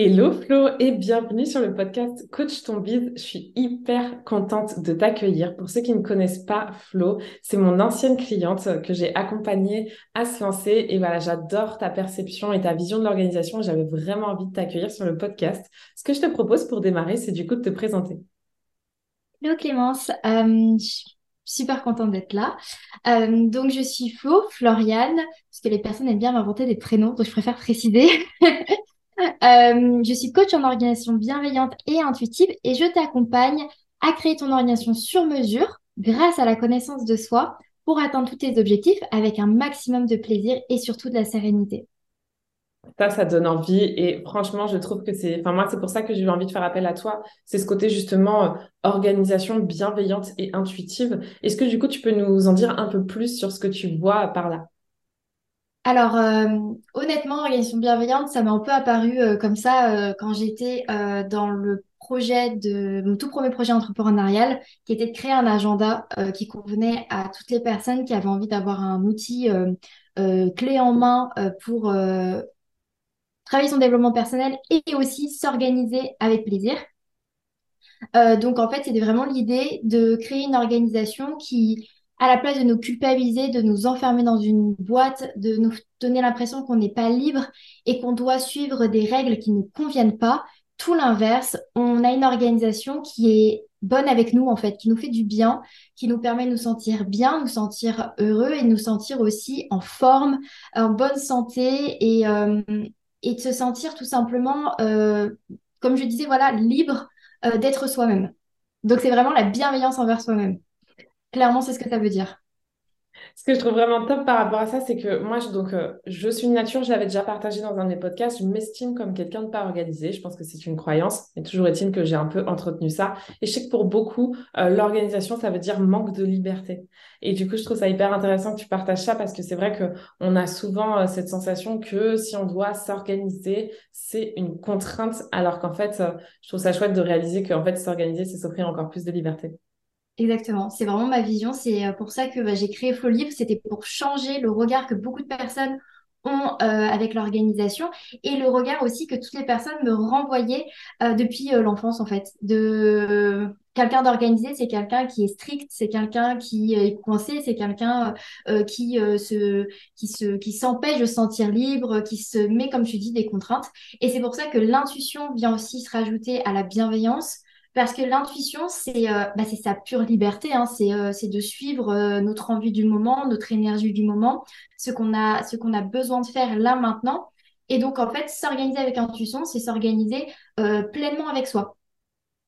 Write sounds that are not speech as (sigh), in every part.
Hello Flo et bienvenue sur le podcast Coach ton. Je suis hyper contente de t'accueillir. Pour ceux qui ne connaissent pas Flo, c'est mon ancienne cliente que j'ai accompagnée à se lancer et voilà, j'adore ta perception et ta vision de l'organisation. J'avais vraiment envie de t'accueillir sur le podcast. Ce que je te propose pour démarrer, c'est du coup de te présenter. Hello Clémence, euh, je suis super contente d'être là. Euh, donc je suis Flo, Floriane, parce que les personnes aiment bien m'inventer des prénoms, donc je préfère préciser. (laughs) Euh, je suis coach en organisation bienveillante et intuitive et je t'accompagne à créer ton organisation sur mesure grâce à la connaissance de soi pour atteindre tous tes objectifs avec un maximum de plaisir et surtout de la sérénité. Ça, ça donne envie. Et franchement, je trouve que c'est. Enfin, moi, c'est pour ça que j'ai eu envie de faire appel à toi. C'est ce côté, justement, euh, organisation bienveillante et intuitive. Est-ce que, du coup, tu peux nous en dire un peu plus sur ce que tu vois par là? Alors, euh, honnêtement, organisation bienveillante, ça m'a un peu apparu euh, comme ça euh, quand j'étais dans le projet de mon tout premier projet entrepreneurial, qui était de créer un agenda qui convenait à toutes les personnes qui avaient envie d'avoir un outil clé en main pour travailler son développement personnel et aussi s'organiser avec plaisir. donc, en fait, c'était vraiment l'idée de créer une organisation qui à la place de nous culpabiliser, de nous enfermer dans une boîte, de nous donner l'impression qu'on n'est pas libre et qu'on doit suivre des règles qui ne nous conviennent pas, tout l'inverse, on a une organisation qui est bonne avec nous en fait, qui nous fait du bien, qui nous permet de nous sentir bien, nous sentir heureux et nous sentir aussi en forme, en bonne santé et, euh, de se sentir tout simplement, euh, comme je disais, voilà, libre euh, d'être soi-même. Donc c'est vraiment la bienveillance envers soi-même. Clairement, c'est ce que ça veut dire. Ce que je trouve vraiment top par rapport à ça, c'est que moi, je, donc, euh, je suis une nature, je l'avais déjà partagé dans un de podcasts, je m'estime comme quelqu'un de pas organisé. Je pense que c'est une croyance, mais toujours est-il que j'ai un peu entretenu ça. Et je sais que pour beaucoup, euh, l'organisation, ça veut dire manque de liberté. Et du coup, je trouve ça hyper intéressant que tu partages ça parce que c'est vrai qu'on a souvent euh, cette sensation que si on doit s'organiser, c'est une contrainte, alors qu'en fait, je trouve ça chouette de réaliser qu'en fait, s'organiser, c'est s'offrir encore plus de liberté. Exactement, c'est vraiment ma vision. C'est euh, pour ça que bah, j'ai créé Flow Libre. C'était pour changer le regard que beaucoup de personnes ont euh, avec l'organisation et le regard aussi que toutes les personnes me renvoyaient euh, depuis l'enfance en fait. De quelqu'un d'organisé, c'est quelqu'un qui est strict, c'est quelqu'un qui est coincé, c'est quelqu'un qui se qui se qui s'empêche de se sentir libre, qui se met comme tu dis des contraintes. Et c'est pour ça que l'intuition vient aussi se rajouter à la bienveillance parce que l'intuition, c'est euh, bah, sa pure liberté, hein. euh, c'est de suivre euh, notre envie du moment, notre énergie du moment, ce qu'on a, a besoin de faire là maintenant. Et donc, en fait, s'organiser avec intuition, c'est s'organiser pleinement avec soi.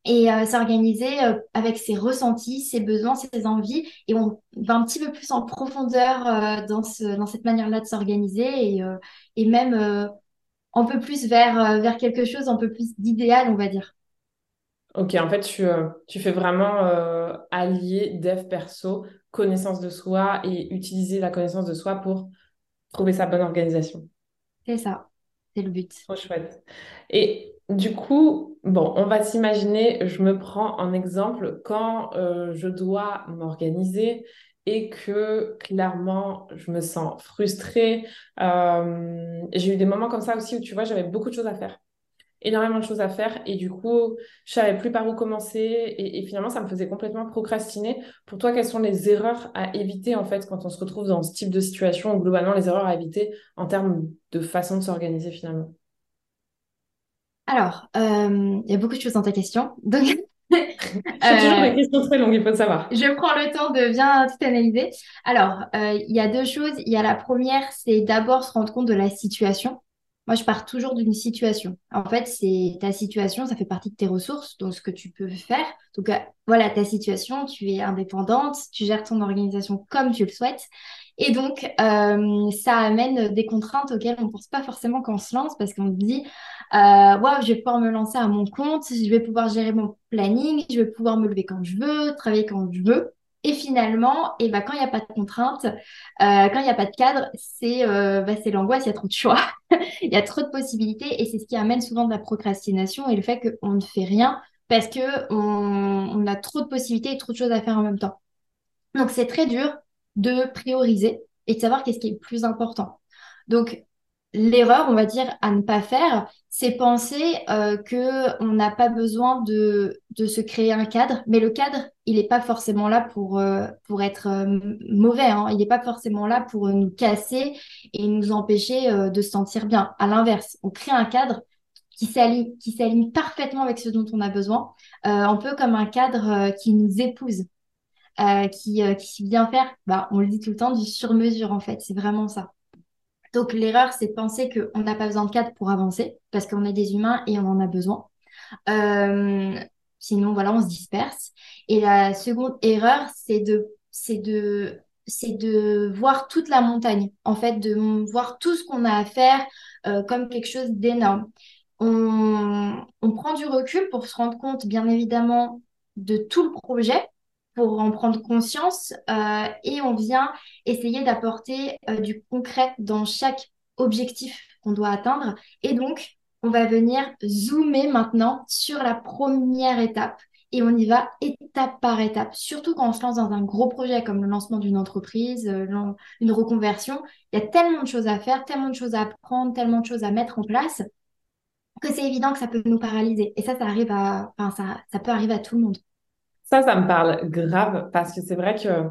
Et s'organiser avec ses ressentis, ses besoins, ses envies. Et on va un petit peu plus en profondeur dans, ce, dans cette manière-là de s'organiser et, et même un peu plus vers, vers quelque chose un peu plus d'idéal, on va dire. Ok, en fait, tu, euh, tu fais vraiment euh, allier dev perso, connaissance de soi et utiliser la connaissance de soi pour trouver sa bonne organisation. C'est ça, c'est le but. Trop chouette. Et du coup, bon, on va s'imaginer, je me prends en exemple quand euh, je dois m'organiser et que clairement, je me sens frustrée. j'ai eu des moments comme ça aussi où tu vois, j'avais beaucoup de choses à faire énormément de choses à faire et du coup, je savais plus par où commencer et, finalement, ça me faisait complètement procrastiner. Pour toi, quelles sont les erreurs à éviter en fait quand on se retrouve dans ce type de situation ou globalement les erreurs à éviter en termes de façon de s'organiser finalement? Alors, euh, il y a beaucoup de choses dans ta question. Donc, (laughs) C'est toujours des questions très longues, il faut savoir. Je prends le temps de bien tout analyser. Alors, euh, il y a deux choses. Il y a la première, c'est d'abord se rendre compte de la situation moi, je pars toujours d'une situation. En fait, c'est ta situation, ça fait partie de tes ressources, donc ce que tu peux faire. Donc, euh, voilà, ta situation, tu es indépendante, tu gères ton organisation comme tu le souhaites. Et donc, euh, ça amène des contraintes auxquelles on ne pense pas forcément quand on se lance parce qu'on se dit, euh, je vais pouvoir me lancer à mon compte, je vais pouvoir gérer mon planning, je vais pouvoir me lever quand je veux, travailler quand je veux. Et finalement, et eh ben, quand il n'y a pas de contraintes, euh, quand il n'y a pas de cadre, c'est euh, bah, l'angoisse, il y a trop de choix, (laughs) il y a trop de possibilités et c'est ce qui amène souvent de la procrastination et le fait qu'on ne fait rien parce qu'on on a trop de possibilités et trop de choses à faire en même temps. Donc c'est très dur de prioriser et de savoir qu'est-ce qui est le plus important. Donc l'erreur, on va dire, à ne pas faire, c'est penser euh, que on n'a pas besoin de, se créer un cadre, mais le cadre, il n'est pas forcément là pour, euh, être euh, mauvais, hein. il n'est pas forcément là pour nous casser et nous empêcher euh, de se sentir bien. À l'inverse, on crée un cadre qui s'aligne, qui s'aligne parfaitement avec ce dont on a besoin, un peu comme un cadre qui nous épouse. qui, qui vient faire, bah, on le dit tout le temps, du sur-mesure en fait, c'est vraiment ça. Donc l'erreur, c'est de penser qu'on n'a pas besoin de cadre pour avancer, parce qu'on est des humains et on en a besoin. Euh, sinon, voilà, on se disperse. Et la seconde erreur, c'est de, c'est de, c'est voir toute la montagne, en fait, de voir tout ce qu'on a à faire euh, comme quelque chose d'énorme. On prend du recul pour se rendre compte, bien évidemment, de tout le projet, pour en prendre conscience euh, et on vient essayer d'apporter euh, du concret dans chaque objectif qu'on doit atteindre. Et donc, on va venir zoomer maintenant sur la première étape et on y va étape par étape. Surtout quand on se lance dans un gros projet comme le lancement d'une entreprise, euh, une reconversion, il y a tellement de choses à faire, tellement de choses à apprendre, tellement de choses à mettre en place que c'est évident que ça peut nous paralyser. Et ça, ça arrive à, enfin, ça, ça peut arriver à tout le monde. Ça, ça me parle grave parce que c'est vrai que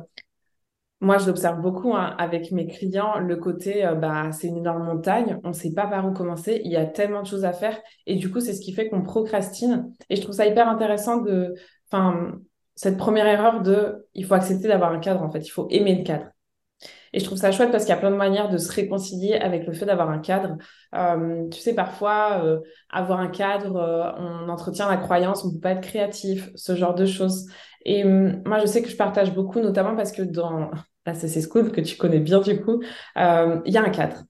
moi, je l'observe beaucoup hein, avec mes clients, le côté, euh, bah, c'est une énorme montagne, on ne sait pas par où commencer, il y a tellement de choses à faire. Et du coup, c'est ce qui fait qu'on procrastine. Et je trouve ça hyper intéressant de, enfin, cette première erreur de, il faut accepter d'avoir un cadre, en fait, il faut aimer le cadre. Et je trouve ça chouette parce qu'il y a plein de manières de se réconcilier avec le fait d'avoir un cadre. Euh, tu sais, parfois, euh, avoir un cadre, euh, on entretient la croyance, on ne peut pas être créatif, ce genre de choses. Et hum, moi, je sais que je partage beaucoup, notamment parce que dans la CC School, que tu connais bien du coup, il y a un cadre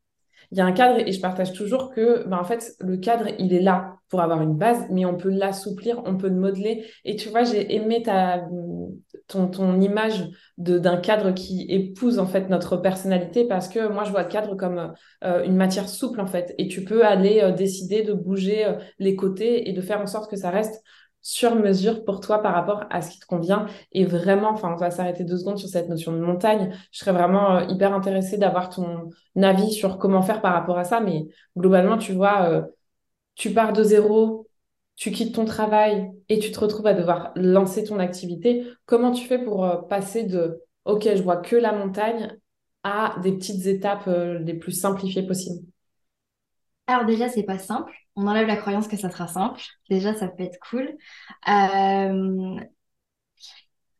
il y a un cadre et je partage toujours que, ben, en fait, le cadre, il est là pour avoir une base, mais on peut l'assouplir, on peut le modeler. Et tu vois, j'ai aimé ta, ton, ton image d'un cadre qui épouse, en fait, notre personnalité parce que moi, je vois le cadre comme euh, une matière souple, en fait. Et tu peux aller euh, décider de bouger euh, les côtés et de faire en sorte que ça reste sur mesure pour toi par rapport à ce qui te convient. Et vraiment, enfin, on va s'arrêter deux secondes sur cette notion de montagne. Je serais vraiment euh, hyper intéressée d'avoir ton avis sur comment faire par rapport à ça. Mais globalement, tu vois, euh, tu pars de zéro, tu quittes ton travail et tu te retrouves à devoir lancer ton activité. Comment tu fais pour euh, passer de OK, je vois que la montagne à des petites étapes les plus simplifiées possibles? Alors déjà, c'est pas simple. On enlève la croyance que ça sera simple. Déjà, ça peut être cool. Euh,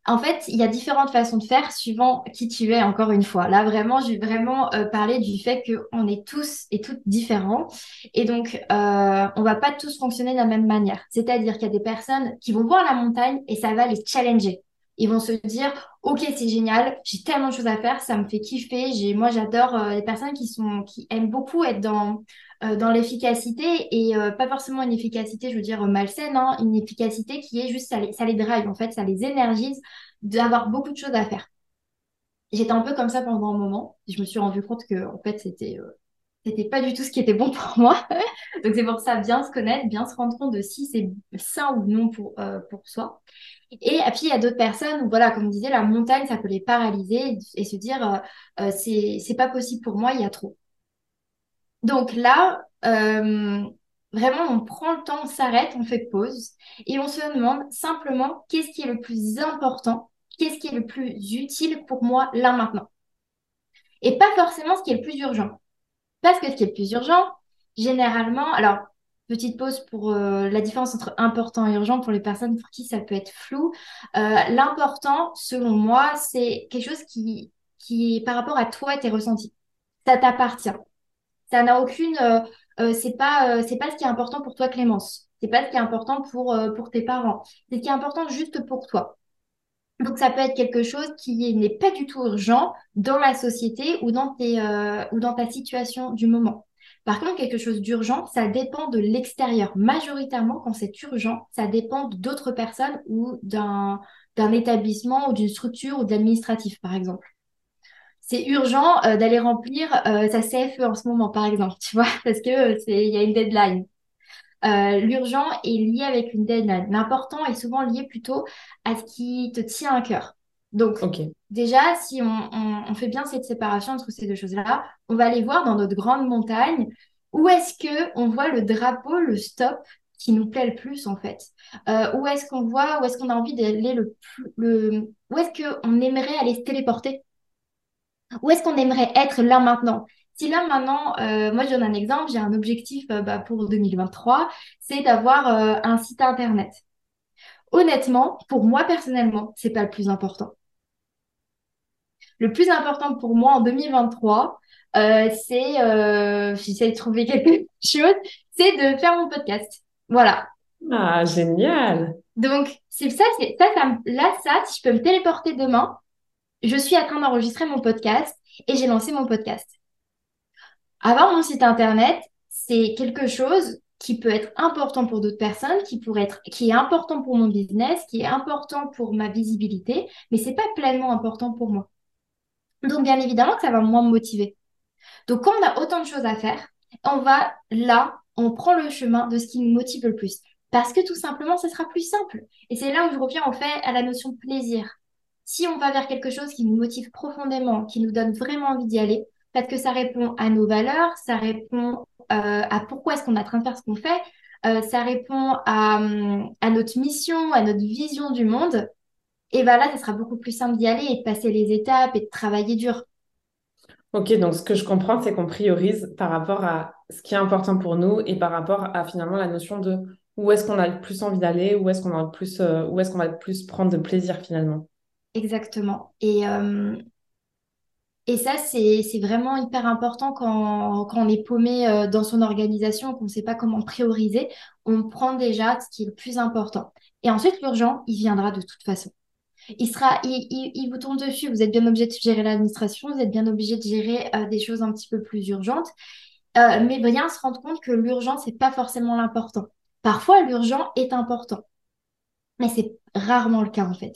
en fait, il y a différentes façons de faire suivant qui tu es, encore une fois. Là, vraiment, je vais vraiment euh, parler du fait qu'on est tous et toutes différents. Et donc, euh, on va pas tous fonctionner de la même manière. C'est-à-dire qu'il y a des personnes qui vont voir la montagne et ça va les challenger. Ils vont se dire, ok, c'est génial, j'ai tellement de choses à faire, ça me fait kiffer. J'ai, moi, j'adore euh, les personnes qui sont, qui aiment beaucoup être dans, euh, dans l'efficacité et euh, pas forcément une efficacité, je veux dire malsaine, hein, une efficacité qui est juste, ça les, ça les drive en fait, ça les énergise d'avoir beaucoup de choses à faire. J'étais un peu comme ça pendant un moment. Je me suis rendu compte que en fait, c'était c'était pas du tout ce qui était bon pour moi. (laughs) Donc c'est pour ça bien se connaître, bien se rendre compte de si c'est sain ou non pour, pour soi. Et, puis, il y a d'autres personnes où, voilà, comme je disais, la montagne, ça peut les paralyser et, se dire, euh, euh, c'est, pas possible pour moi, il y a trop. Donc là, euh, vraiment, on prend le temps, on s'arrête, on fait pause et on se demande simplement qu'est-ce qui est le plus important, qu'est-ce qui est le plus utile pour moi là maintenant. Et pas forcément ce qui est le plus urgent. Parce que ce qui est le plus urgent, généralement, alors Petite pause pour euh, la différence entre important et urgent pour les personnes pour qui ça peut être flou. Euh, l'important, selon moi, c'est quelque chose qui, qui par rapport à toi et tes ressentis. Ça t'appartient. Ça n'a aucune. Euh, euh, c'est pas, euh, c'est pas ce qui est important pour toi, Clémence. C'est pas ce qui est important pour, pour tes parents. C'est ce qui est important juste pour toi. Donc, ça peut être quelque chose qui n'est pas du tout urgent dans la société ou dans, tes, ou dans ta situation du moment. Par contre, quelque chose d'urgent, ça dépend de l'extérieur. Majoritairement, quand c'est urgent, ça dépend d'autres personnes ou d'un établissement ou d'une structure ou d'administratif, par exemple c'est urgent euh, d'aller remplir euh, sa CFE en ce moment, par exemple, (laughs) tu vois, parce que il y a une deadline. Euh, l'urgent est lié avec une deadline. L'important est souvent lié plutôt à ce qui te tient à cœur. Donc, déjà, si on, fait bien cette séparation entre ces deux choses-là, on va aller voir dans notre grande montagne où est-ce que on voit le drapeau, le stop qui nous plaît le plus en fait? où est-ce qu'on voit, où est-ce qu'on a envie d'aller le plus, le, où est-ce qu'on aimerait aller se téléporter? Où est-ce qu'on aimerait être là maintenant? Si là maintenant, euh, moi je donne un exemple, j'ai un objectif euh, bah, pour 2023, c'est d'avoir euh, un site internet. Honnêtement, pour moi personnellement, c'est pas le plus important. Le plus important pour moi en 2023, c'est, j'essaie de trouver quelque (laughs) chose, c'est de faire mon podcast. Voilà. Ah, génial. Donc, c'est ça, c'est ça, ça, là, ça, si je peux me téléporter demain, je suis en train d'enregistrer mon podcast et j'ai lancé mon podcast. Avoir mon site internet, c'est quelque chose qui peut être important pour d'autres personnes, qui pourrait être, qui est important pour mon business, qui est important pour ma visibilité, mais c'est pas pleinement important pour moi. Donc, bien évidemment que ça va moins me motiver. Donc, quand on a autant de choses à faire, on va là, on prend le chemin de ce qui nous motive le plus. Parce que tout simplement, ce sera plus simple. Et c'est là où je reviens en fait à la notion de plaisir si on va vers quelque chose qui nous motive profondément, qui nous donne vraiment envie d'y aller, parce que ça répond à nos valeurs, ça répond euh, à pourquoi est-ce qu'on est en train de faire ce qu'on fait, euh, ça répond à, notre mission, à notre vision du monde, et bien là, ça sera beaucoup plus simple d'y aller et de passer les étapes et de travailler dur. Ok, donc ce que je comprends, c'est qu'on priorise par rapport à ce qui est important pour nous et par rapport à finalement la notion de où est-ce qu'on a le plus envie d'aller, où est-ce qu'on a le plus, euh, où est-ce qu'on va le plus prendre de plaisir finalement. Exactement. Et, euh, et ça, c'est, vraiment hyper important quand, on est paumé euh, dans son organisation, qu'on ne sait pas comment prioriser. On prend déjà ce qui est le plus important. Et ensuite, l'urgent, il viendra de toute façon. Il sera, il, vous tombe dessus. Vous êtes bien obligé de gérer l'administration, vous êtes bien obligé de gérer euh, des choses un petit peu plus urgentes. mais bien se rendre compte que l'urgent, c'est pas forcément l'important. Parfois, l'urgent est important, mais c'est rarement le cas en fait.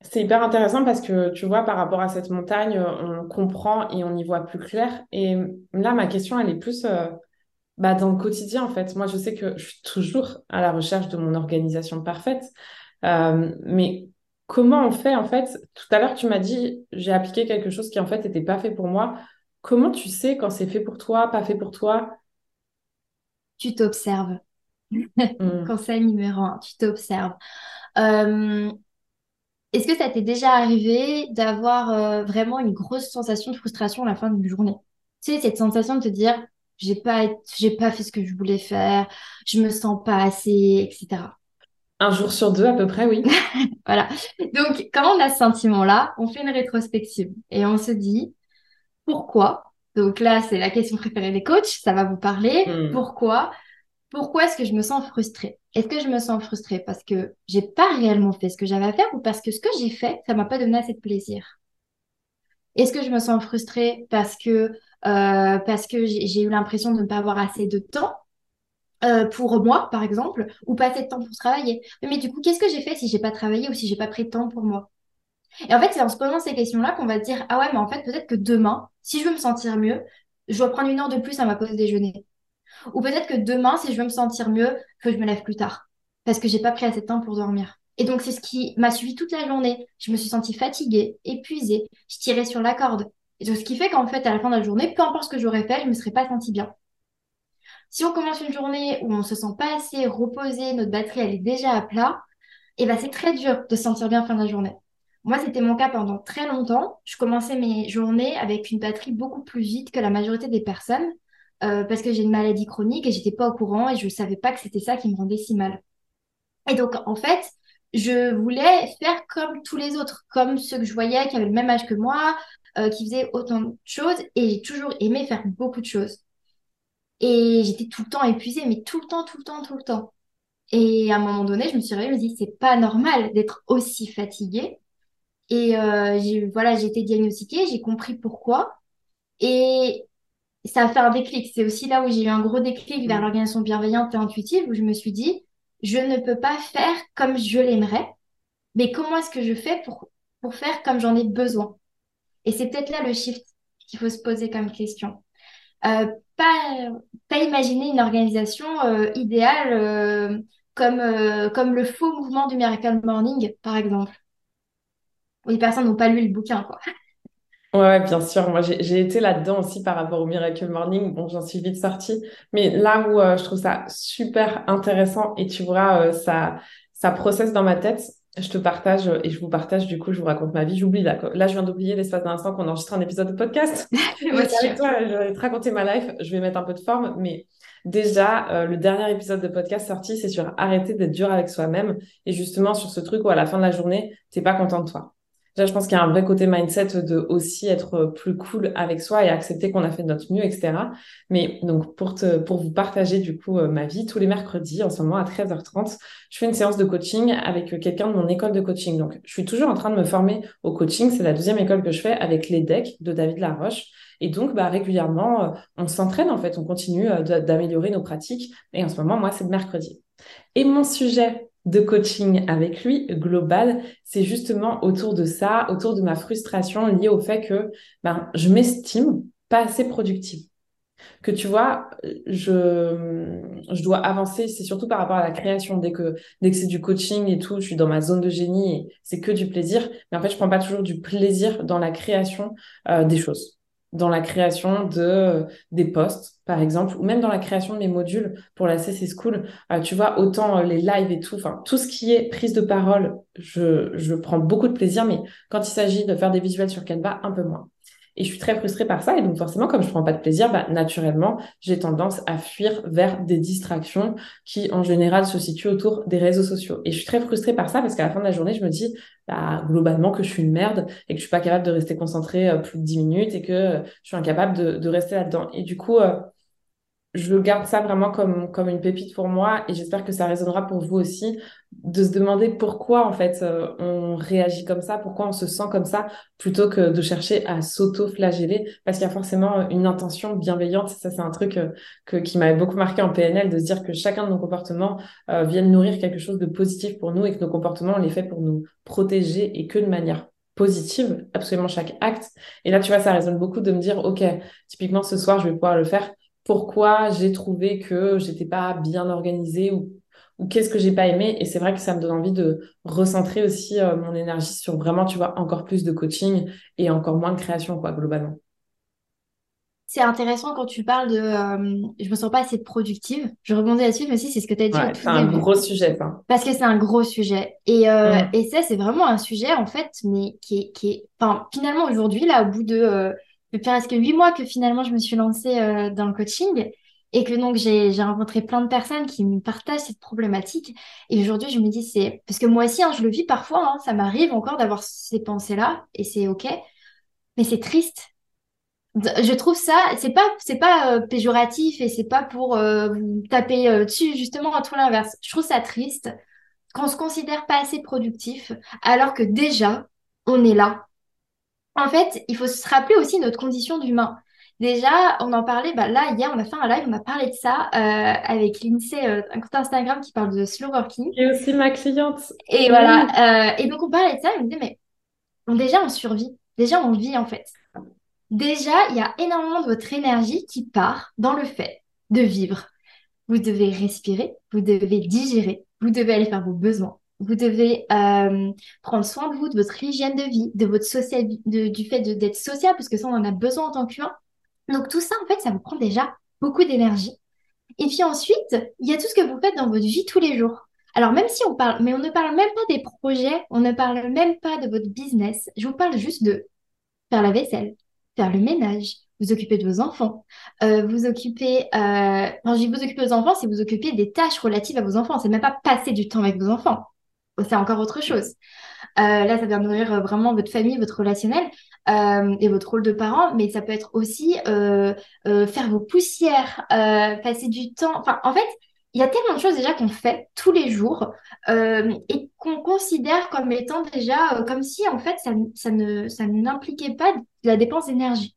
C'est hyper intéressant parce que tu vois, par rapport à cette montagne, on comprend et on y voit plus clair. Et là, ma question, elle est plus euh, bah, dans le quotidien, en fait. Moi, je sais que je suis toujours à la recherche de mon organisation parfaite. Euh, mais comment on fait, en fait? Tout à l'heure, tu m'as dit, j'ai appliqué quelque chose qui, en fait, n'était pas fait pour moi. Comment tu sais quand c'est fait pour toi, pas fait pour toi? Tu t'observes. Hmm. (laughs) Conseil numéro un, tu t'observes. Euh, est-ce que ça t'est déjà arrivé d'avoir euh, vraiment une grosse sensation de frustration à la fin d'une journée? Tu sais, cette sensation de te dire, j'ai pas, j'ai pas fait ce que je voulais faire, je me sens pas assez, etc. Un jour sur deux à peu près, oui. (laughs) Voilà. Donc, quand on a ce sentiment-là, on fait une rétrospective et on se dit, pourquoi? Donc là, c'est la question préférée des coachs, ça va vous parler. Hmm. Pourquoi? Pourquoi est-ce que je me sens frustrée? Est-ce que je me sens frustrée parce que j'ai pas réellement fait ce que j'avais à faire ou parce que ce que j'ai fait, ça m'a pas donné assez de plaisir? Est-ce que je me sens frustrée parce que, euh, que j'ai eu l'impression de ne pas avoir assez de temps euh, pour moi, par exemple, ou pas assez de temps pour travailler? Mais du coup, qu'est-ce que j'ai fait si j'ai pas travaillé ou si j'ai pas pris de temps pour moi? Et en fait, c'est en se posant ces questions-là qu'on va dire, ah ouais, mais en fait, peut-être que demain, si je veux me sentir mieux, je dois prendre une heure de plus à ma pause déjeuner. Ou peut-être que demain, si je veux me sentir mieux, que je me lève plus tard. Parce que j'ai pas pris assez de temps pour dormir. Et donc, c'est ce qui m'a suivi toute la journée. Je me suis sentie fatiguée, épuisée. Je tirais sur la corde. Et ce qui fait qu'en fait, à la fin de la journée, peu importe ce que j'aurais fait, je me serais pas sentie bien. Si on commence une journée où on se sent pas assez reposé, notre batterie, elle est déjà à plat, et eh ben, c'est très dur de se sentir bien à la fin de la journée. Moi, c'était mon cas pendant très longtemps. Je commençais mes journées avec une batterie beaucoup plus vite que la majorité des personnes. Euh, parce que j'ai une maladie chronique et j'étais pas au courant et je savais pas que c'était ça qui me rendait si mal. Et donc, en fait, je voulais faire comme tous les autres, comme ceux que je voyais qui avaient le même âge que moi, euh, qui faisait autant de choses et j'ai toujours aimé faire beaucoup de choses. Et j'étais tout le temps épuisée, mais tout le temps, tout le temps, tout le temps. Et à un moment donné, je me suis réveillée, je me suis dit, c'est pas normal d'être aussi fatiguée. Et euh, voilà, j'ai été diagnostiquée, j'ai compris pourquoi. Et ça a fait un déclic. C'est aussi là où j'ai eu un gros déclic vers l'organisation bienveillante et intuitive, où je me suis dit, je ne peux pas faire comme je l'aimerais, mais comment est-ce que je fais pour, pour faire comme j'en ai besoin? Et c'est peut-être là le shift qu'il faut se poser comme question. Euh, pas, pas imaginer une organisation euh, idéale euh, comme, comme le faux mouvement du Miracle Morning, par exemple. Les personnes n'ont pas lu le bouquin, quoi. Ouais, bien sûr. Moi, j'ai été là-dedans aussi par rapport au Miracle Morning. Bon, j'en suis vite sortie. Mais là où je trouve ça super intéressant et tu vois, ça, ça processe dans ma tête, je te partage et je vous partage, du coup, je vous raconte ma vie. J'oublie là. Là, je viens d'oublier l'espace d'un instant qu'on enregistre un épisode de podcast. (laughs) avec toi, je vais te raconter ma life. Je vais mettre un peu de forme, mais déjà, euh, le dernier épisode de podcast sorti, c'est sur arrêter d'être dur avec soi-même et justement sur ce truc où à la fin de la journée, t'es pas content de toi je pense qu'il y a un vrai côté mindset de aussi être plus cool avec soi et accepter qu'on a fait de notre mieux, etc. Mais donc, pour, te, pour vous partager du coup euh, ma vie, tous les mercredis, en ce moment à 13h30, je fais une séance de coaching avec quelqu'un de mon école de coaching. Donc, je suis toujours en train de me former au coaching. C'est la deuxième école que je fais avec les decks de David Laroche. Et donc, bah, régulièrement, euh, on s'entraîne en fait, on continue euh, d'améliorer nos pratiques. Et en ce moment, moi, c'est le mercredi. Et mon sujet de coaching avec lui, global, c'est justement autour de ça, autour de ma frustration liée au fait que ben, je m'estime pas assez productive. Que tu vois, je, je dois avancer, c'est surtout par rapport à la création. Dès que, dès que c'est du coaching et tout, je suis dans ma zone de génie et c'est que du plaisir. Mais en fait, je prends pas toujours du plaisir dans la création euh, des choses dans la création de des posts par exemple ou même dans la création de mes modules pour la CC School. Euh, tu vois autant euh, les lives et tout enfin tout ce qui est prise de parole je, je prends beaucoup de plaisir mais quand il s'agit de faire des visuels sur Canva un peu moins et je suis très frustrée par ça. Et donc, forcément, comme je prends pas de plaisir, bah, naturellement, j'ai tendance à fuir vers des distractions qui, en général, se situent autour des réseaux sociaux. Et je suis très frustrée par ça parce qu'à la fin de la journée, je me dis, bah, globalement, que je suis une merde et que je suis pas capable de rester concentrée euh, plus de 10 minutes et que euh, je suis incapable de, de rester là-dedans. Et du coup, euh, je garde ça vraiment comme, comme une pépite pour moi et j'espère que ça résonnera pour vous aussi de se demander pourquoi en fait euh, on réagit comme ça, pourquoi on se sent comme ça plutôt que de chercher à s'auto-flageller parce qu'il y a forcément une intention bienveillante. Ça c'est un truc euh, que, qui m'avait beaucoup marqué en PNL de se dire que chacun de nos comportements euh, viennent nourrir quelque chose de positif pour nous et que nos comportements on les fait pour nous protéger et que de manière positive, absolument chaque acte. Et là, tu vois, ça résonne beaucoup de me dire, OK, typiquement ce soir, je vais pouvoir le faire pourquoi j'ai trouvé que j'étais pas bien organisée ou, qu'est-ce que j'ai pas aimé. Et c'est vrai que ça me donne envie de recentrer aussi euh, mon énergie sur vraiment, tu vois, encore plus de coaching et encore moins de création, quoi, globalement. C'est intéressant quand tu parles de euh, je me sens pas assez productive. Je rebondis là-dessus, mais si c'est ce que tu as dit. c'est un gros sujet, ça. Parce que c'est un gros sujet. Et, euh, et ça, c'est vraiment un sujet, en fait, mais qui est. Qui est... Enfin, finalement, aujourd'hui, là, au bout de depuis presque huit mois que finalement je me suis lancée euh, dans le coaching et que donc j'ai rencontré plein de personnes qui me partagent cette problématique. Et aujourd'hui, je me dis, c'est parce que moi aussi, hein, je le vis parfois, hein, ça m'arrive encore d'avoir ces pensées-là et c'est OK, mais c'est triste. Je trouve ça, c'est pas, c'est pas euh, péjoratif et c'est pas pour euh, taper dessus, justement, à tout l'inverse. Je trouve ça triste qu'on se considère pas assez productif alors que déjà, on est là en fait, il faut se rappeler aussi notre condition d'humain. Déjà, on en parlait, bah là, hier, on a fait un live, on a parlé de ça euh, avec l'INSEE, euh, un compte Instagram qui parle de slow working. Et aussi ma cliente. Et voilà. Euh, et donc, on parlait de ça, et on me disait, mais déjà, on survit. Déjà, on vit, en fait. Déjà, il y a énormément de votre énergie qui part dans le fait de vivre. Vous devez respirer, vous devez digérer, vous devez aller faire vos besoins, vous devez euh, prendre soin de vous, de votre hygiène de vie, de votre social, du fait d'être social, parce que ça, on en a besoin en tant qu'humain. Donc tout ça, en fait, ça vous prend déjà beaucoup d'énergie. Et puis ensuite, il y a tout ce que vous faites dans votre vie tous les jours. Alors même si on parle, mais on ne parle même pas des projets, on ne parle même pas de votre business. Je vous parle juste de faire la vaisselle, faire le ménage, vous occuper de vos enfants, euh, vous occuper, euh, quand je dis vous occuper de vos enfants, c'est vous occuper des tâches relatives à vos enfants. C'est même pas passer du temps avec vos enfants c'est encore autre chose. là, ça vient nourrir vraiment votre famille, votre relationnel et votre rôle de parent, mais ça peut être aussi faire vos poussières, passer du temps. Enfin, en fait, il y a tellement de choses déjà qu'on fait tous les jours et qu'on considère comme étant déjà comme si en fait ça, ça ne ça n'impliquait pas de la dépense d'énergie.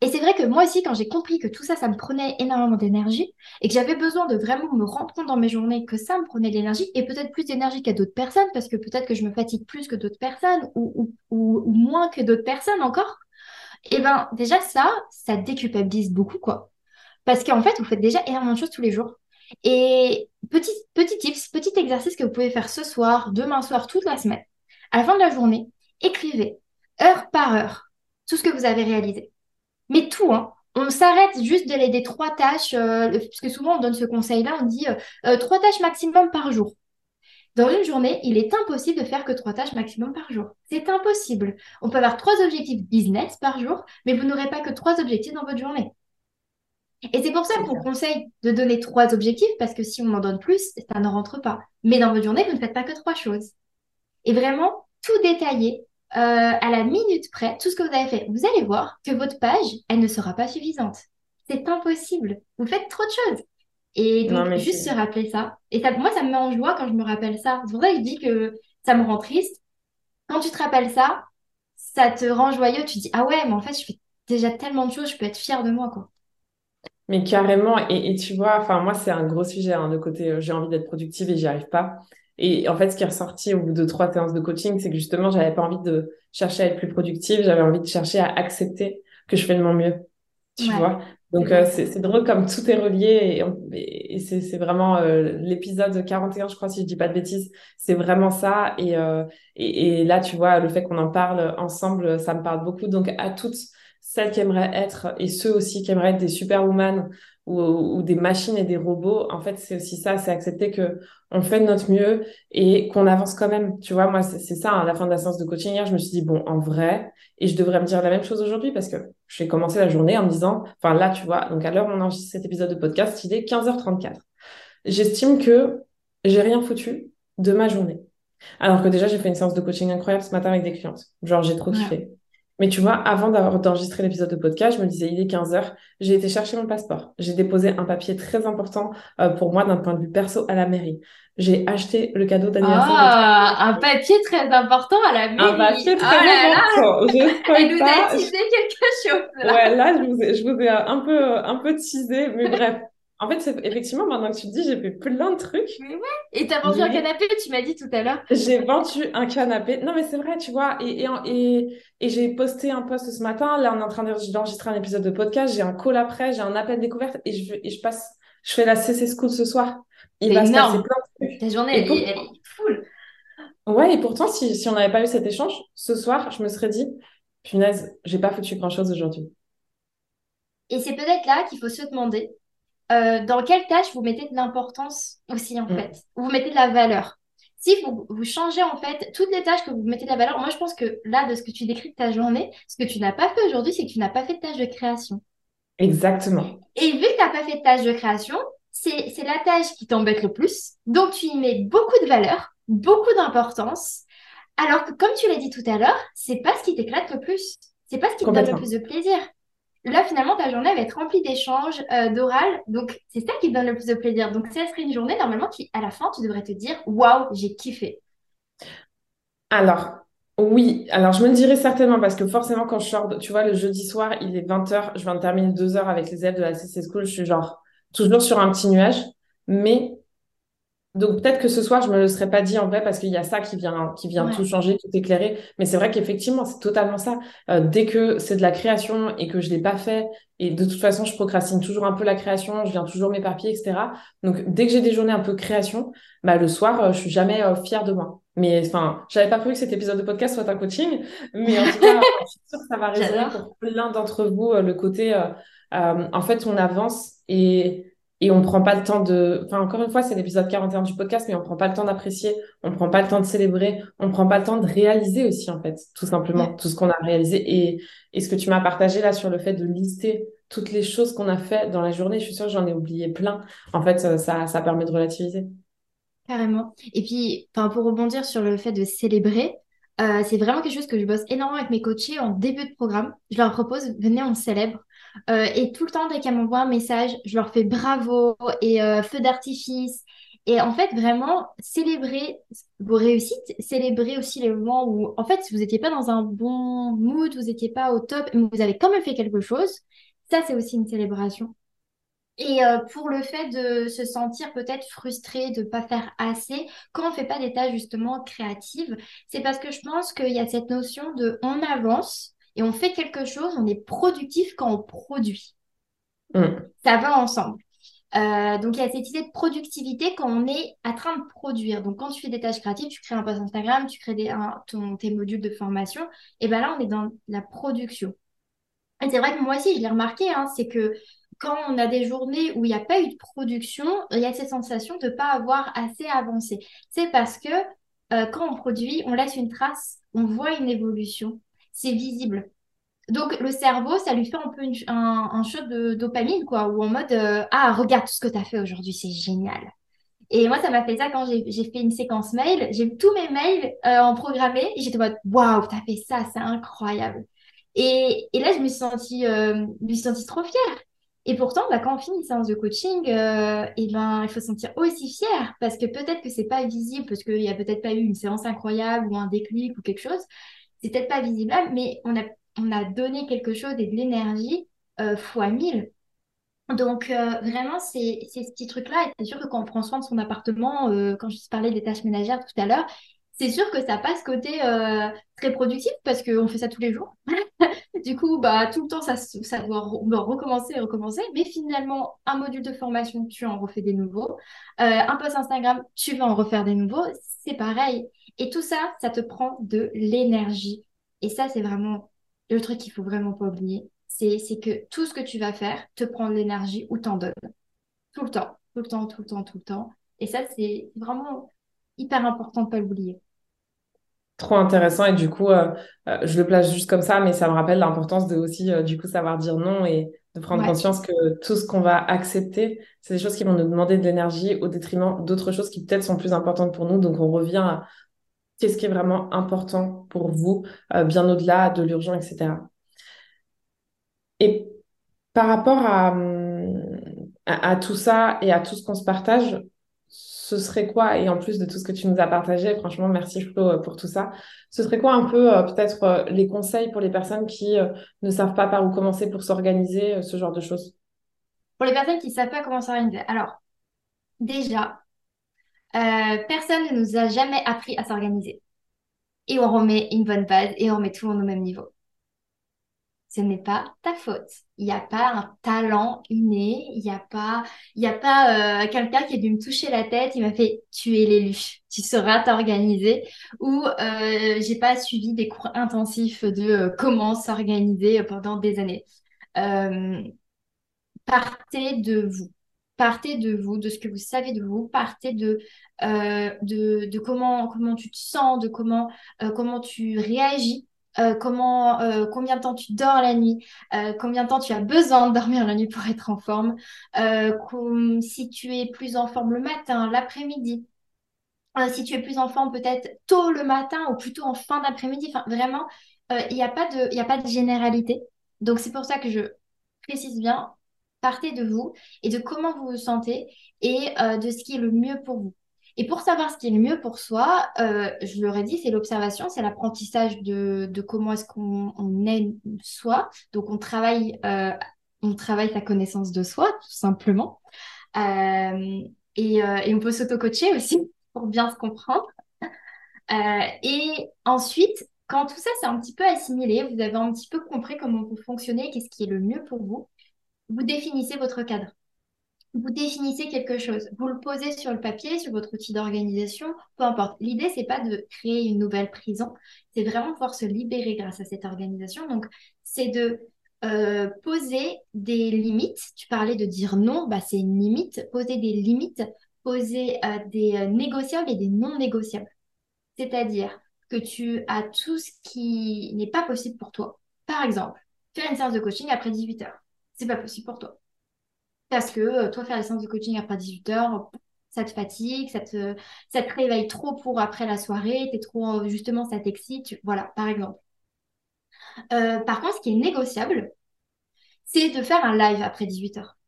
Et c'est vrai que moi aussi, quand j'ai compris que tout ça, ça me prenait énormément d'énergie et que j'avais besoin de vraiment me rendre compte dans mes journées que ça me prenait de l'énergie et peut-être plus d'énergie qu'à d'autres personnes parce que peut-être que je me fatigue plus que d'autres personnes ou, moins que d'autres personnes encore, et eh ben déjà ça, ça déculpabilise beaucoup quoi. Parce qu'en fait, vous faites déjà énormément de choses tous les jours. Et petit, petit tips, petit exercice que vous pouvez faire ce soir, demain soir, toute la semaine. À la fin de la journée, écrivez heure par heure tout ce que vous avez réalisé. Mais tout, hein. On s'arrête juste de les des trois tâches, euh, parce que souvent on donne ce conseil-là, on dit euh, euh, trois tâches maximum par jour. Dans une journée, il est impossible de faire que trois tâches maximum par jour. C'est impossible. On peut avoir trois objectifs business par jour, mais vous n'aurez pas que trois objectifs dans votre journée. Et c'est pour ça qu'on conseille de donner trois objectifs, parce que si on en donne plus, ça ne rentre pas. Mais dans votre journée, vous ne faites pas que trois choses. Et vraiment, tout détailler, euh, à la minute près tout ce que vous avez fait. Vous allez voir que votre page, elle ne sera pas suffisante. C'est impossible. Vous faites trop de choses. Et donc, juste se rappeler ça. Et ça, moi, ça me met en joie quand je me rappelle ça. C'est pour ça que je dis que ça me rend triste. Quand tu te rappelles ça, ça te rend joyeux. Tu te dis, ah ouais, mais en fait, je fais déjà tellement de choses, je peux être fière de moi, quoi. Mais carrément, et, tu vois, enfin, moi, c'est un gros sujet, hein, de côté, euh, j'ai envie d'être productive et j'y arrive pas. Et en fait, ce qui est ressorti au bout de trois séances de coaching, c'est que justement, j'avais pas envie de chercher à être plus productive, j'avais envie de chercher à accepter que je fais de mon mieux. Tu vois? Donc, euh, c'est drôle comme tout est relié et, et c'est vraiment euh, l'épisode 41, je crois, si je dis pas de bêtises, c'est vraiment ça. Et, euh, et, et, là, tu vois, le fait qu'on en parle ensemble, ça me parle beaucoup. Donc, à toutes celles qui aimeraient être et ceux aussi qui aimeraient être des superwoman ou, ou des machines et des robots, en fait, c'est aussi ça, c'est accepter que on fait de notre mieux et qu'on avance quand même. Tu vois, moi, c'est ça, à la fin de la séance de coaching hier, je me suis dit, bon, en vrai, et je devrais me dire la même chose aujourd'hui parce que j'ai commencé la journée en me disant, enfin là, tu vois, donc à l'heure où on enregistre cet épisode de podcast, il est 15h34. J'estime que j'ai rien foutu de ma journée. Alors que déjà, j'ai fait une séance de coaching incroyable ce matin avec des clientes. Genre, j'ai trop kiffé. Mais tu vois, avant d'enregistrer l'épisode de podcast, je me disais, il est 15h, j'ai été chercher mon passeport. J'ai déposé un papier très important euh, pour moi d'un point de vue perso à la mairie. J'ai acheté le cadeau d'anniversaire. Ah, un papier très important à la mairie. Un papier très oh important. Elle nous a teasé quelque chose. Là. Ouais, là, je vous ai, je vous ai un peu, un peu teasé, mais bref. En fait, effectivement, maintenant que tu te dis, j'ai fait plein de trucs. Mais ouais. Et t'as vendu un canapé, tu m'as dit tout à l'heure. J'ai vendu un canapé. Non, mais c'est vrai, tu vois. Et, et, et, j'ai posté un post ce matin. Là, on est en train d'enregistrer un épisode de podcast. J'ai un call après, j'ai un appel découverte et je, et je passe, je fais la CC School ce soir. Il va se passer plein de trucs. Ta journée, elle, est, elle est full. Ouais, et pourtant, si, si on n'avait pas eu cet échange, ce soir, je me serais dit, punaise, j'ai pas foutu grand chose aujourd'hui. Et c'est peut-être là qu'il faut se demander euh, dans quelle tâche vous mettez de l'importance aussi, en mm. fait? Vous mettez de la valeur. Si vous, vous changez, en fait, toutes les tâches que vous mettez de la valeur, moi, je pense que là, de ce que tu décris de ta journée, ce que tu n'as pas fait aujourd'hui, c'est que tu n'as pas fait de tâche de création. Exactement. Et vu que tu n'as pas fait de tâche de création, c'est la tâche qui t'embête le plus. Donc, tu y mets beaucoup de valeur, beaucoup d'importance. Alors que, comme tu l'as dit tout à l'heure, c'est pas ce qui t'éclate le plus. C'est pas ce qui te donne le plus de plaisir là, finalement, ta journée va être remplie d'échanges, euh, d'oral. Donc, c'est ça qui te donne le plus de plaisir. Donc, ça serait une journée, normalement, qui, à la fin, tu devrais te dire Waouh, j'ai kiffé. Alors, oui. Alors, je me le dirais certainement parce que forcément, quand je sors, tu vois, le jeudi soir, il est 20h, je viens de terminer 2 heures avec les élèves de la CC School. Je suis genre toujours sur un petit nuage. Mais donc peut-être que ce soir, je me le serais pas dit en vrai parce qu'il y a ça qui vient, qui vient tout changer, tout éclairer. Mais c'est vrai qu'effectivement, c'est totalement ça. Euh, dès que c'est de la création et que je l'ai pas fait, et de toute façon, je procrastine toujours un peu la création, je viens toujours m'éparpiller, etc. Donc dès que j'ai des journées un peu création, bah le soir, euh, je suis jamais euh, fière de moi. Mais enfin, j'avais pas prévu que cet épisode de podcast soit un coaching, mais en tout cas, (laughs) je suis sûre que ça va résonner pour plein d'entre vous le côté. en fait, on avance et et on prend pas le temps de, enfin encore une fois, c'est l'épisode 41 du podcast, mais on prend pas le temps d'apprécier, on prend pas le temps de célébrer, on prend pas le temps de réaliser aussi en fait, tout simplement, tout ce qu'on a réalisé. Et, et ce que tu m'as partagé là sur le fait de lister toutes les choses qu'on a fait dans la journée, je suis sûre que j'en ai oublié plein. En fait, ça, ça permet de relativiser. Carrément. Et puis, pour rebondir sur le fait de célébrer, euh, c'est vraiment quelque chose que je bosse énormément avec mes coachés en début de programme. Je leur propose, venez, on célèbre. Euh, et tout le temps, dès qu'elles m'envoient un message, je leur fais bravo et euh, feu d'artifice. Et en fait, vraiment, célébrer vos réussites, célébrer aussi les moments où, en fait, si vous n'étiez pas dans un bon mood, vous n'étiez pas au top, mais vous avez quand même fait quelque chose, ça, c'est aussi une célébration. Et euh, pour le fait de se sentir peut-être frustré de ne pas faire assez, quand on ne fait pas des justement créatives, c'est parce que je pense qu'il y a cette notion de on avance et on fait quelque chose, on est productif quand on produit. Mm. Ça va ensemble. Euh, donc, il y a cette idée de productivité quand on est en train de produire. Donc, quand tu fais des tâches créatives, tu crées un post Instagram, tu crées des, ton, tes modules de formation, et bien là, on est dans la production. Et c'est vrai que moi aussi, je l'ai remarqué, hein, c'est que quand on a des journées où il n'y a pas eu de production, il y a cette sensation de ne pas avoir assez avancé. C'est parce que euh, quand on produit, on laisse une trace, on voit une évolution, c'est visible. Donc le cerveau, ça lui fait un peu un, un, de dopamine, quoi, ou en mode euh, Ah, regarde tout ce que tu as fait aujourd'hui, c'est génial. Et moi, ça m'a fait ça quand j'ai fait une séquence mail. J'ai tous mes mails euh, en programmé et j'étais en mode Waouh, t'as fait ça, c'est incroyable. Et, et, là, je me suis sentie, me suis sentie trop fière. Et pourtant, bah, quand on finit une séance de coaching, euh, et ben, il faut se sentir aussi fier parce que peut-être que c'est pas visible, parce qu'il n'y a peut-être pas eu une séance incroyable ou un déclic ou quelque chose. C'est peut-être pas visible, mais on a, on a donné quelque chose et de l'énergie euh, fois mille. Donc, euh, vraiment, c'est ce petit truc-là. Et c'est sûr que quand on prend soin de son appartement, euh, quand je parlais des tâches ménagères tout à l'heure, c'est sûr que ça passe côté euh, très productif parce qu'on fait ça tous les jours. (laughs) du coup, bah, tout le temps, ça, doit, recommencer et recommencer. Mais finalement, un module de formation, tu en refais des nouveaux. Euh, un post Instagram, tu vas en refaire des nouveaux. C'est pareil. Et tout ça, ça te prend de l'énergie. Et ça, c'est vraiment le truc qu'il faut vraiment pas oublier. C'est que tout ce que tu vas faire te prend de l'énergie ou t'en donne. Tout le temps, tout le temps, tout le temps, tout le temps. Et ça, c'est vraiment hyper important de pas l'oublier. Trop intéressant et du coup, euh, euh, je le place juste comme ça, mais ça me rappelle l'importance de aussi euh, du coup savoir dire non et de prendre conscience que tout ce qu'on va accepter, c'est des choses qui vont nous demander de l'énergie au détriment d'autres choses qui peut-être sont plus importantes pour nous. Donc on revient à qu'est-ce qui est vraiment important pour vous, bien au-delà de l'urgent, etc. Et par rapport à, à, tout ça et à tout ce qu'on se partage, ce serait quoi, et en plus de tout ce que tu nous as partagé, franchement, merci Flo euh, pour tout ça, ce serait quoi un peu euh, peut-être euh, les conseils pour les personnes qui ne savent pas par où commencer pour s'organiser, ce genre de choses? Pour les personnes qui ne savent pas comment s'organiser, alors déjà, personne ne nous a jamais appris à s'organiser. Et on remet une bonne base et on remet tout le monde au même niveau ce n'est pas ta faute. Il n'y a pas un talent inné, il n'y a pas, a euh, quelqu'un qui est dû me toucher la tête, il m'a fait tu es l'élu, tu sauras t'organiser. Ou euh, j'ai pas suivi des cours intensifs de euh, comment s'organiser pendant des années. Euh, partez de vous. Partez de vous, de ce que vous savez de vous, partez de, de, de, comment, comment tu te sens, de comment, comment tu réagis euh, comment, euh, combien de temps tu dors la nuit, euh, combien de temps tu as besoin de dormir la nuit pour être en forme, si tu es plus en forme le matin, l'après-midi, si tu es plus en forme peut-être tôt le matin ou plutôt en fin d'après-midi. Enfin, vraiment, il n'y a, pas de, a pas de généralité. Donc, c'est pour ça que je précise bien, partez de vous et de comment vous vous sentez et de ce qui est le mieux pour vous. Et pour savoir ce qui est le mieux pour soi, euh, je l'aurais dit, c'est l'observation, c'est l'apprentissage de, comment est-ce qu'on est soi. Donc on travaille, euh, on travaille sa connaissance de soi, tout simplement. Euh, et, et, on peut s'auto-coacher aussi (laughs) pour bien se comprendre. Et ensuite, quand tout ça c'est un petit peu assimilé, vous avez un petit peu compris comment vous fonctionnez, qu'est-ce qui est le mieux pour vous, vous définissez votre cadre vous définissez quelque chose, vous le posez sur le papier, sur votre outil d'organisation, peu importe. L'idée, c'est pas de créer une nouvelle prison, c'est vraiment pouvoir se libérer grâce à cette organisation. Donc, c'est de euh, poser des limites. Tu parlais de dire non, bah, c'est une limite. Poser des limites, poser euh, des euh, négociables et des non négociables. C'est-à-dire que tu as tout ce qui n'est pas possible pour toi. Par exemple, faire une séance de coaching après 18 heures. C'est pas possible pour toi. Parce que euh, toi, faire les séances de coaching après 18h, ça te fatigue, ça te, ça te réveille trop pour après la soirée, t'es trop, justement, ça t'excite, voilà, par exemple. Euh, par contre, ce qui est négociable, c'est de faire un live après 18h.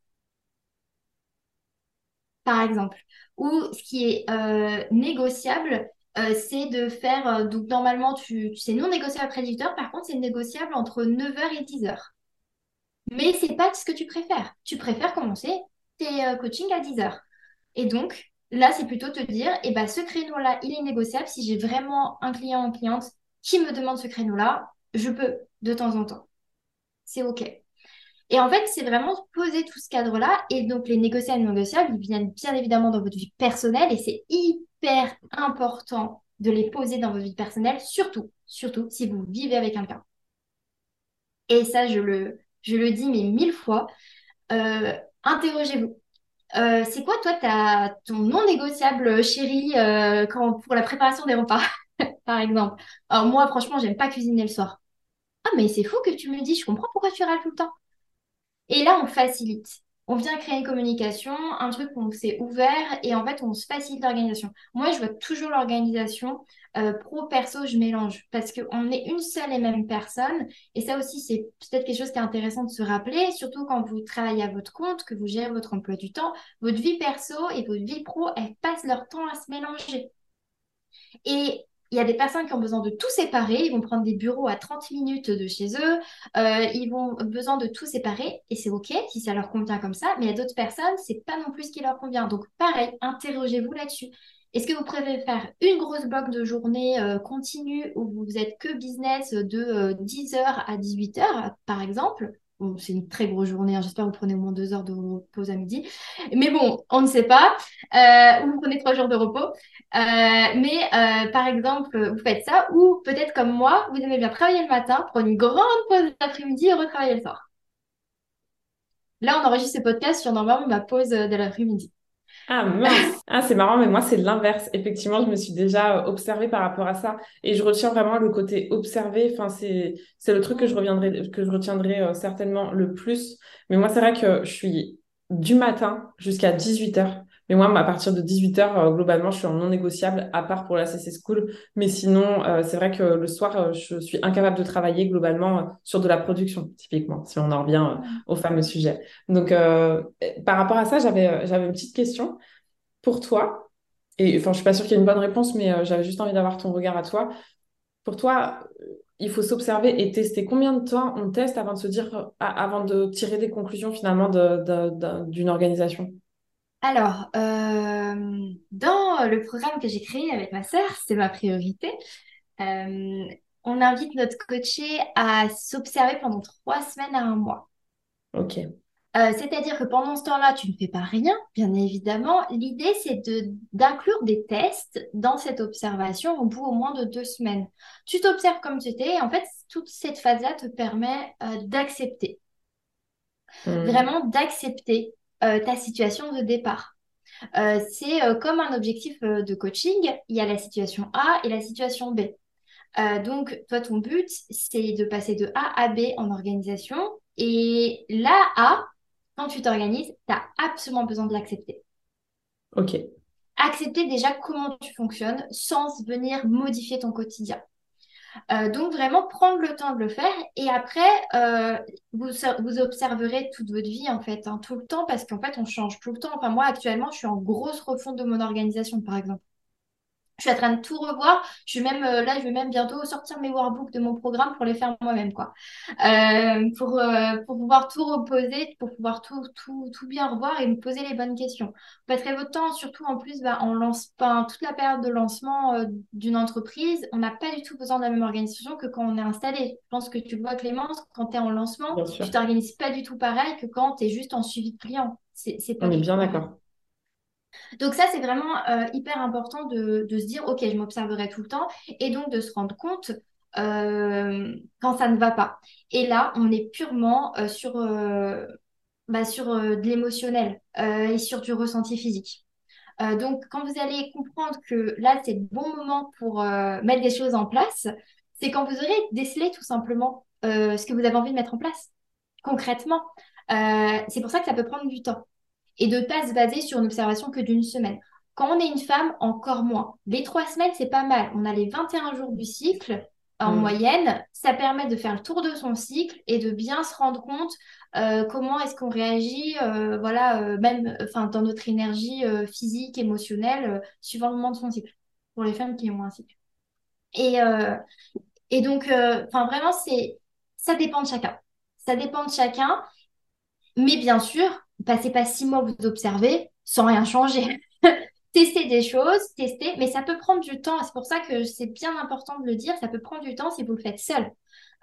Par exemple. Ou ce qui est euh, négociable, c'est de faire. donc, normalement, tu, c'est non négociable après 18h. Par contre, c'est négociable entre 9h et 10h. Mais c'est pas ce que tu préfères. Tu préfères commencer tes coachings à 10h. Et donc, là, c'est plutôt te dire, eh ben, ce créneau-là, il est négociable. Si j'ai vraiment un client ou une cliente qui me demande ce créneau-là, je peux de temps en temps. C'est OK. Et en fait, c'est vraiment poser tout ce cadre-là. Et donc, les négociables et négociables, ils viennent bien évidemment dans votre vie personnelle et c'est hyper important de les poser dans votre vie personnelle, surtout, surtout si vous vivez avec quelqu'un. Et ça, je le, je le dis mais mille fois, euh, interrogez-vous. Euh, c'est quoi, toi, ta, ton non négociable, chérie, euh, quand, pour la préparation des repas, (laughs) par exemple? Alors, moi, franchement, j'aime pas cuisiner le soir. Ah, mais c'est fou que tu me dis, je comprends pourquoi tu râles tout le temps. Et là, on facilite. On vient créer une communication, un truc où c'est ouvert et en fait, on se facilite l'organisation. Moi, je vois toujours l'organisation euh, pro-perso, je mélange parce qu'on est une seule et même personne. Et ça aussi, c'est peut-être quelque chose qui est intéressant de se rappeler, surtout quand vous travaillez à votre compte, que vous gérez votre emploi du temps. Votre vie perso et votre vie pro, elles passent leur temps à se mélanger. Et il y a des personnes qui ont besoin de tout séparer. Ils vont prendre des bureaux à 30 minutes de chez eux. Euh, ils vont besoin de tout séparer. Et c'est OK si ça leur convient comme ça. Mais il y a d'autres personnes, c'est pas non plus ce qui leur convient. Donc, pareil, interrogez-vous là-dessus. Est-ce que vous préférez faire une grosse bloc de journée euh, continue où vous êtes que business de 10h euh, à 18h, par exemple c'est une très grosse journée. Hein. J'espère que vous prenez au moins deux heures de pause à midi. Mais bon, on ne sait pas. Euh, ou vous prenez trois jours de repos. Euh, mais euh, par exemple, vous faites ça. Ou peut-être comme moi, vous aimez bien travailler le matin, prendre une grande pause l'après-midi et retravailler le soir. Là, on enregistre ce podcast sur normalement ma pause de l'après-midi. Ah mince, ah, c'est marrant, mais moi c'est l'inverse. Effectivement, je me suis déjà observée par rapport à ça et je retiens vraiment le côté observé. Enfin, c'est c'est le truc que je reviendrai, que je retiendrai euh, certainement le plus. Mais moi, c'est vrai que je suis du matin jusqu'à 18h. Mais moi, à partir de 18h, euh, globalement, je suis en non négociable, à part pour la CC School. Mais sinon, c'est vrai que le soir, je suis incapable de travailler globalement sur de la production, typiquement, si on en revient au fameux sujet. Donc, par rapport à ça, j'avais, j'avais une petite question pour toi. Et enfin, je suis pas sûre qu'il y ait une bonne réponse, mais j'avais juste envie d'avoir ton regard à toi. Pour toi, il faut s'observer et tester. Combien de temps on teste avant de se dire, avant de tirer des conclusions finalement d'une organisation? Alors, euh, dans le programme que j'ai créé avec ma sœur, c'est ma priorité. Euh, on invite notre coaché à s'observer pendant trois semaines à un mois. Ok. Euh, c'est-à-dire que pendant ce temps-là, tu ne fais pas rien, bien évidemment. L'idée, c'est d'inclure des tests dans cette observation au bout au moins de deux semaines. Tu t'observes comme tu étais et en fait, toute cette phase-là te permet d'accepter. Hmm. Vraiment d'accepter ta situation de départ. Euh, c'est euh, comme un objectif de coaching, il y a la situation A et la situation B. donc, toi, ton but, c'est de passer de A à B en organisation. Et là, A, quand tu t'organises, tu as absolument besoin de l'accepter. OK. Accepter déjà comment tu fonctionnes sans venir modifier ton quotidien. Euh, donc vraiment prendre le temps de le faire et après euh, vous, vous observerez toute votre vie en fait, hein, tout le temps parce qu'en fait on change tout le temps. Enfin moi actuellement je suis en grosse refonte de mon organisation par exemple. Je suis en train de tout revoir. Je vais même, euh, là, je vais même bientôt sortir mes workbooks de mon programme pour les faire moi-même, quoi. Euh, pour, euh, pour pouvoir tout reposer, pour pouvoir tout, tout, tout bien revoir et me poser les bonnes questions. Vous passerez votre temps, surtout en plus, bah, on lance pas toute la période de lancement d'une entreprise. On n'a pas du tout besoin de la même organisation que quand on est installé. Je pense que tu vois, Clémence, quand tu es en lancement, tu t'organises pas du tout pareil que quand tu es juste en suivi de client. C'est, pas on est bien d'accord. Donc ça, c'est vraiment euh, hyper important de, se dire, OK, je m'observerai tout le temps, et donc de se rendre compte euh, quand ça ne va pas. Et là, on est purement euh, sur, bah, sur de l'émotionnel et sur du ressenti physique. donc, quand vous allez comprendre que là, c'est le bon moment pour mettre des choses en place, c'est quand vous aurez décelé tout simplement ce que vous avez envie de mettre en place concrètement. c'est pour ça que ça peut prendre du temps et de ne pas se baser sur une observation que d'une semaine. Quand on est une femme, encore moins. Les trois semaines, c'est pas mal. On a les 21 jours du cycle en mm. moyenne. Ça permet de faire le tour de son cycle et de bien se rendre compte euh, comment est-ce qu'on réagit, euh, voilà, euh, même enfin, dans notre énergie physique, émotionnelle, suivant le moment de son cycle, pour les femmes qui ont un cycle. Et, et donc, enfin vraiment, c'est ça dépend de chacun. Ça dépend de chacun. Mais bien sûr, passez pas six mois vous observez sans rien changer. (laughs) tester des choses, tester, mais ça peut prendre du temps. C'est pour ça que c'est bien important de le dire. Ça peut prendre du temps si vous le faites seul.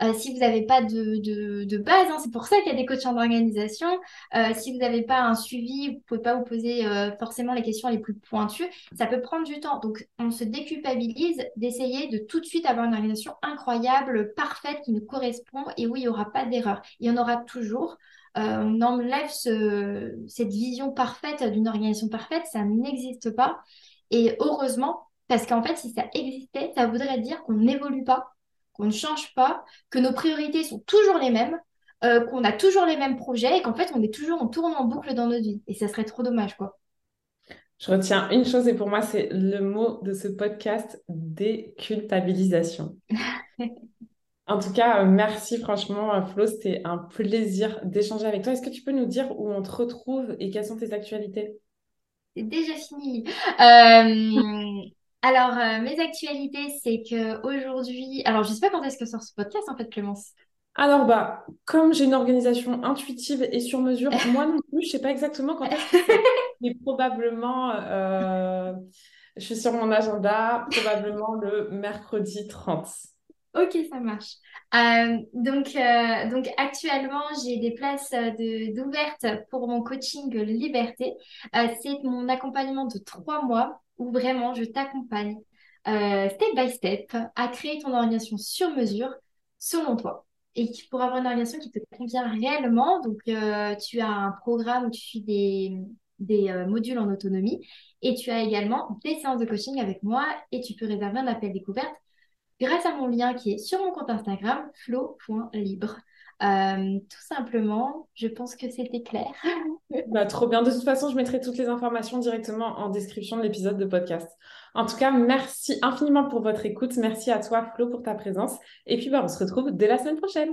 Euh, si vous n'avez pas de, de, base, hein, c'est pour ça qu'il y a des coachs d'organisation. Euh, si vous n'avez pas un suivi, vous ne pouvez pas vous poser euh, forcément les questions les plus pointues. Ça peut prendre du temps. Donc, on se déculpabilise d'essayer de tout de suite avoir une organisation incroyable, parfaite, qui nous correspond et où il n'y aura pas d'erreur. Il y en aura toujours. On enlève ce, cette vision parfaite d'une organisation parfaite, ça n'existe pas. Et heureusement, parce qu'en fait, si ça existait, ça voudrait dire qu'on n'évolue pas qu'on ne change pas, que nos priorités sont toujours les mêmes, euh, qu'on a toujours les mêmes projets et qu'en fait, on est toujours, en tourne en boucle dans notre vie. Et ça serait trop dommage, quoi. Je retiens une chose et pour moi, c'est le mot de ce podcast, déculpabilisation. (laughs) en tout cas, euh, merci franchement, euh, Flo. C'était un plaisir d'échanger avec toi. Est-ce que tu peux nous dire où on te retrouve et quelles sont tes actualités? C'est déjà fini. Euh, alors, euh, mes actualités, c'est que aujourd'hui, alors je sais pas quand est-ce que sort ce podcast en fait, Clémence. Alors bah, comme j'ai une organisation intuitive et sur mesure, (laughs) moi non plus, je sais pas exactement quand est-ce que mais probablement, euh, je suis sur mon agenda, probablement le mercredi 30. Ok, ça marche. Euh, donc, donc actuellement, j'ai des places de, d'ouvertes pour mon coaching Liberté. c'est mon accompagnement de trois mois où vraiment je t'accompagne euh, step by step à créer ton organisation sur mesure selon toi et pour avoir une organisation qui te convient réellement. Donc, euh, tu as un programme où tu suis des, des euh, modules en autonomie et tu as également des séances de coaching avec moi et tu peux réserver un appel découverte grâce à mon lien qui est sur mon compte Instagram, flow.libre. Euh, tout simplement, je pense que c'était clair. (laughs) bah, trop bien. De toute façon, je mettrai toutes les informations directement en description de l'épisode de podcast. En tout cas, merci infiniment pour votre écoute. Merci à toi, Flo, pour ta présence. Et puis, bah, on se retrouve dès la semaine prochaine.